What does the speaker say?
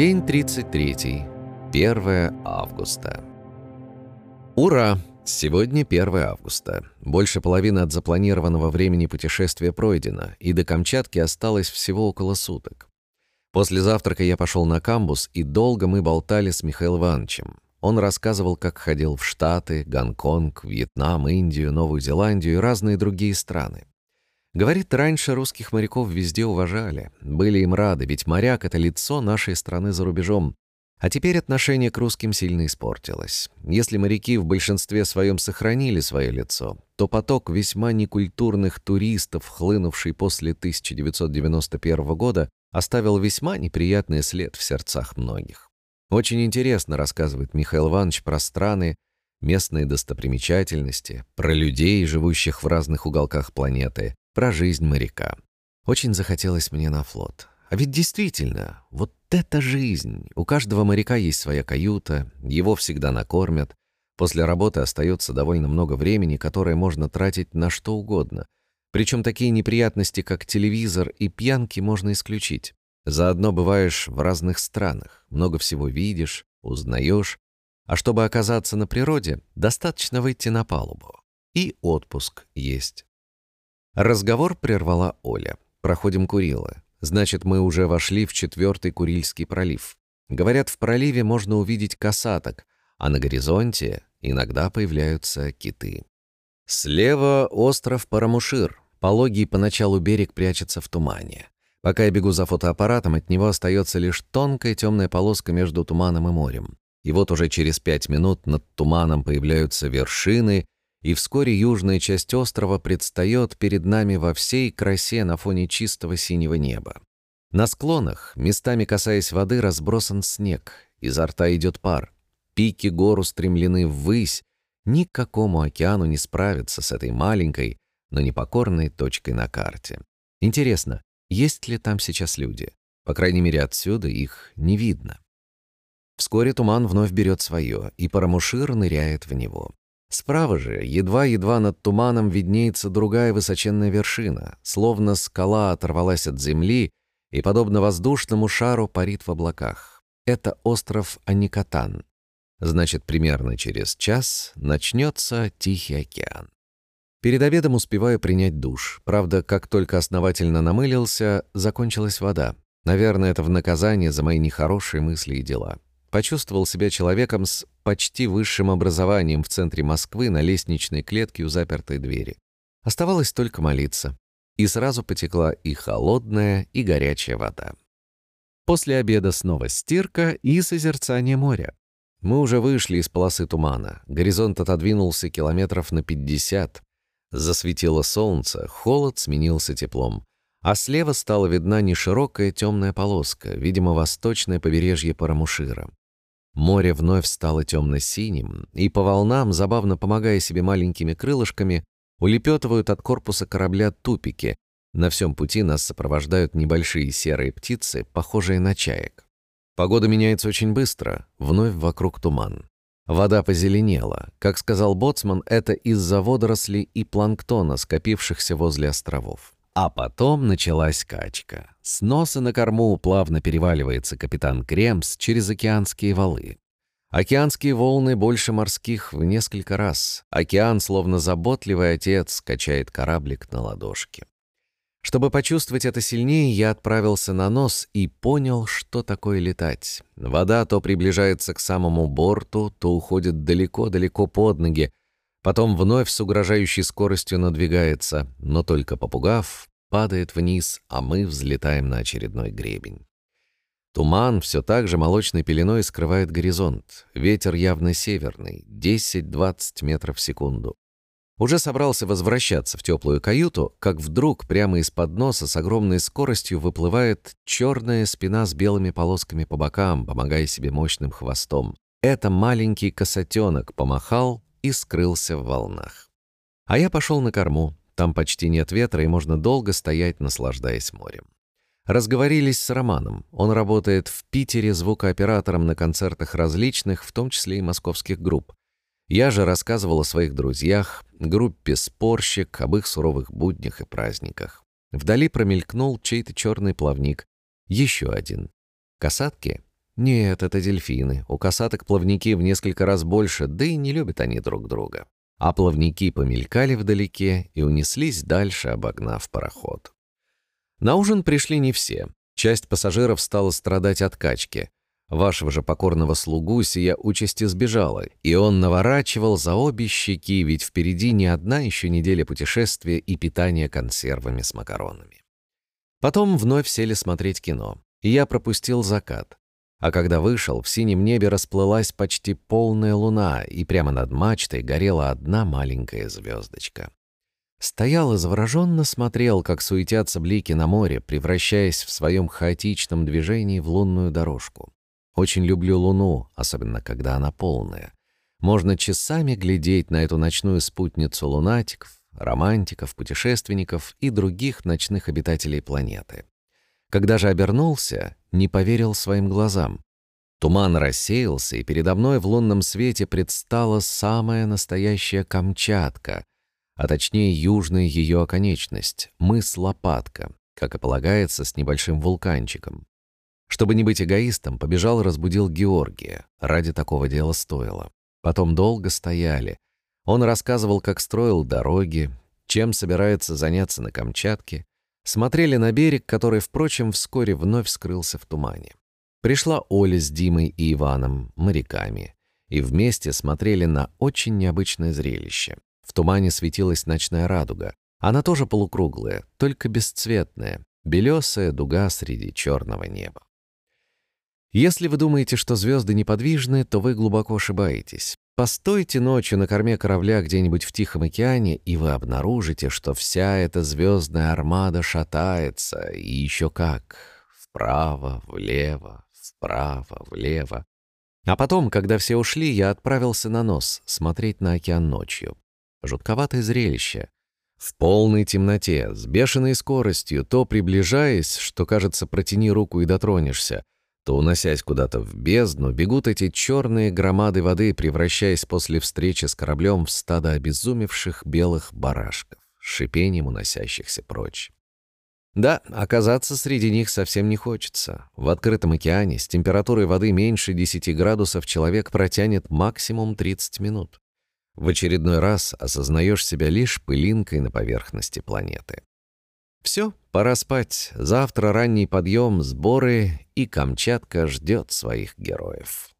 День 33. 1 августа. Ура! Сегодня 1 августа. Больше половины от запланированного времени путешествия пройдено, и до Камчатки осталось всего около суток. После завтрака я пошел на камбус, и долго мы болтали с Михаилом Ивановичем. Он рассказывал, как ходил в Штаты, Гонконг, Вьетнам, Индию, Новую Зеландию и разные другие страны. Говорит, раньше русских моряков везде уважали, были им рады, ведь моряк — это лицо нашей страны за рубежом. А теперь отношение к русским сильно испортилось. Если моряки в большинстве своем сохранили свое лицо, то поток весьма некультурных туристов, хлынувший после 1991 года, оставил весьма неприятный след в сердцах многих. Очень интересно рассказывает Михаил Иванович про страны, местные достопримечательности, про людей, живущих в разных уголках планеты, про жизнь моряка. Очень захотелось мне на флот. А ведь действительно, вот это жизнь! У каждого моряка есть своя каюта, его всегда накормят. После работы остается довольно много времени, которое можно тратить на что угодно. Причем такие неприятности, как телевизор и пьянки, можно исключить. Заодно бываешь в разных странах, много всего видишь, узнаешь. А чтобы оказаться на природе, достаточно выйти на палубу. И отпуск есть. Разговор прервала Оля. Проходим Курилы. Значит, мы уже вошли в четвертый Курильский пролив. Говорят, в проливе можно увидеть касаток, а на горизонте иногда появляются киты. Слева остров Парамушир. Пологий поначалу берег прячется в тумане. Пока я бегу за фотоаппаратом, от него остается лишь тонкая темная полоска между туманом и морем. И вот уже через пять минут над туманом появляются вершины, и вскоре южная часть острова предстает перед нами во всей красе на фоне чистого синего неба. На склонах, местами касаясь воды, разбросан снег, изо рта идет пар. Пики гор устремлены ввысь, никакому океану не справиться с этой маленькой, но непокорной точкой на карте. Интересно, есть ли там сейчас люди? По крайней мере, отсюда их не видно. Вскоре туман вновь берет свое, и Парамушир ныряет в него. Справа же, едва-едва над туманом виднеется другая высоченная вершина, словно скала оторвалась от земли и, подобно воздушному шару, парит в облаках. Это остров Аникатан. Значит, примерно через час начнется Тихий океан. Перед обедом успеваю принять душ. Правда, как только основательно намылился, закончилась вода. Наверное, это в наказание за мои нехорошие мысли и дела. Почувствовал себя человеком с почти высшим образованием в центре Москвы на лестничной клетке у запертой двери. Оставалось только молиться. И сразу потекла и холодная, и горячая вода. После обеда снова стирка и созерцание моря. Мы уже вышли из полосы тумана. Горизонт отодвинулся километров на 50. Засветило солнце, холод сменился теплом. А слева стала видна неширокая темная полоска, видимо, восточное побережье Парамушира. Море вновь стало темно-синим, и по волнам, забавно помогая себе маленькими крылышками, улепетывают от корпуса корабля тупики. На всем пути нас сопровождают небольшие серые птицы, похожие на чаек. Погода меняется очень быстро, вновь вокруг туман. Вода позеленела. Как сказал Боцман, это из-за водорослей и планктона, скопившихся возле островов. А потом началась качка. С носа на корму плавно переваливается капитан Кремс через океанские валы. Океанские волны больше морских в несколько раз. Океан, словно заботливый отец, качает кораблик на ладошке. Чтобы почувствовать это сильнее, я отправился на нос и понял, что такое летать. Вода то приближается к самому борту, то уходит далеко-далеко под ноги, Потом вновь с угрожающей скоростью надвигается, но только попугав, падает вниз, а мы взлетаем на очередной гребень. Туман все так же молочной пеленой скрывает горизонт. Ветер явно северный, 10-20 метров в секунду. Уже собрался возвращаться в теплую каюту, как вдруг прямо из-под носа с огромной скоростью выплывает черная спина с белыми полосками по бокам, помогая себе мощным хвостом. Это маленький косатенок помахал, и скрылся в волнах. А я пошел на корму, там почти нет ветра и можно долго стоять, наслаждаясь морем. Разговорились с Романом. Он работает в Питере звукооператором на концертах различных, в том числе и московских групп. Я же рассказывал о своих друзьях, группе «Спорщик», об их суровых буднях и праздниках. Вдали промелькнул чей-то черный плавник. Еще один. Касатки? Нет, это дельфины. У касаток плавники в несколько раз больше, да и не любят они друг друга. А плавники помелькали вдалеке и унеслись дальше, обогнав пароход. На ужин пришли не все. Часть пассажиров стала страдать от качки. Вашего же покорного слугу сия участи сбежала, и он наворачивал за обе щеки, ведь впереди не одна еще неделя путешествия и питания консервами с макаронами. Потом вновь сели смотреть кино, и я пропустил закат. А когда вышел, в синем небе расплылась почти полная луна, и прямо над мачтой горела одна маленькая звездочка. Стоял и завороженно смотрел, как суетятся блики на море, превращаясь в своем хаотичном движении в лунную дорожку. Очень люблю луну, особенно когда она полная. Можно часами глядеть на эту ночную спутницу лунатиков, романтиков, путешественников и других ночных обитателей планеты. Когда же обернулся, не поверил своим глазам. Туман рассеялся, и передо мной в лунном свете предстала самая настоящая Камчатка, а точнее южная ее оконечность, мыс Лопатка, как и полагается, с небольшим вулканчиком. Чтобы не быть эгоистом, побежал и разбудил Георгия. Ради такого дела стоило. Потом долго стояли. Он рассказывал, как строил дороги, чем собирается заняться на Камчатке. Смотрели на берег, который, впрочем, вскоре вновь скрылся в тумане. Пришла Оля с Димой и Иваном, моряками, и вместе смотрели на очень необычное зрелище. В тумане светилась ночная радуга. Она тоже полукруглая, только бесцветная, белесая дуга среди черного неба. Если вы думаете, что звезды неподвижны, то вы глубоко ошибаетесь. Постойте ночью на корме корабля где-нибудь в Тихом океане, и вы обнаружите, что вся эта звездная армада шатается, и еще как. Вправо, влево, вправо, влево. А потом, когда все ушли, я отправился на нос смотреть на океан ночью. Жутковатое зрелище. В полной темноте, с бешеной скоростью, то приближаясь, что, кажется, протяни руку и дотронешься, то, уносясь куда-то в бездну, бегут эти черные громады воды, превращаясь после встречи с кораблем в стадо обезумевших белых барашков, шипением уносящихся прочь. Да, оказаться среди них совсем не хочется. В открытом океане с температурой воды меньше 10 градусов человек протянет максимум 30 минут. В очередной раз осознаешь себя лишь пылинкой на поверхности планеты. Все, пора спать. Завтра ранний подъем, сборы, и Камчатка ждет своих героев.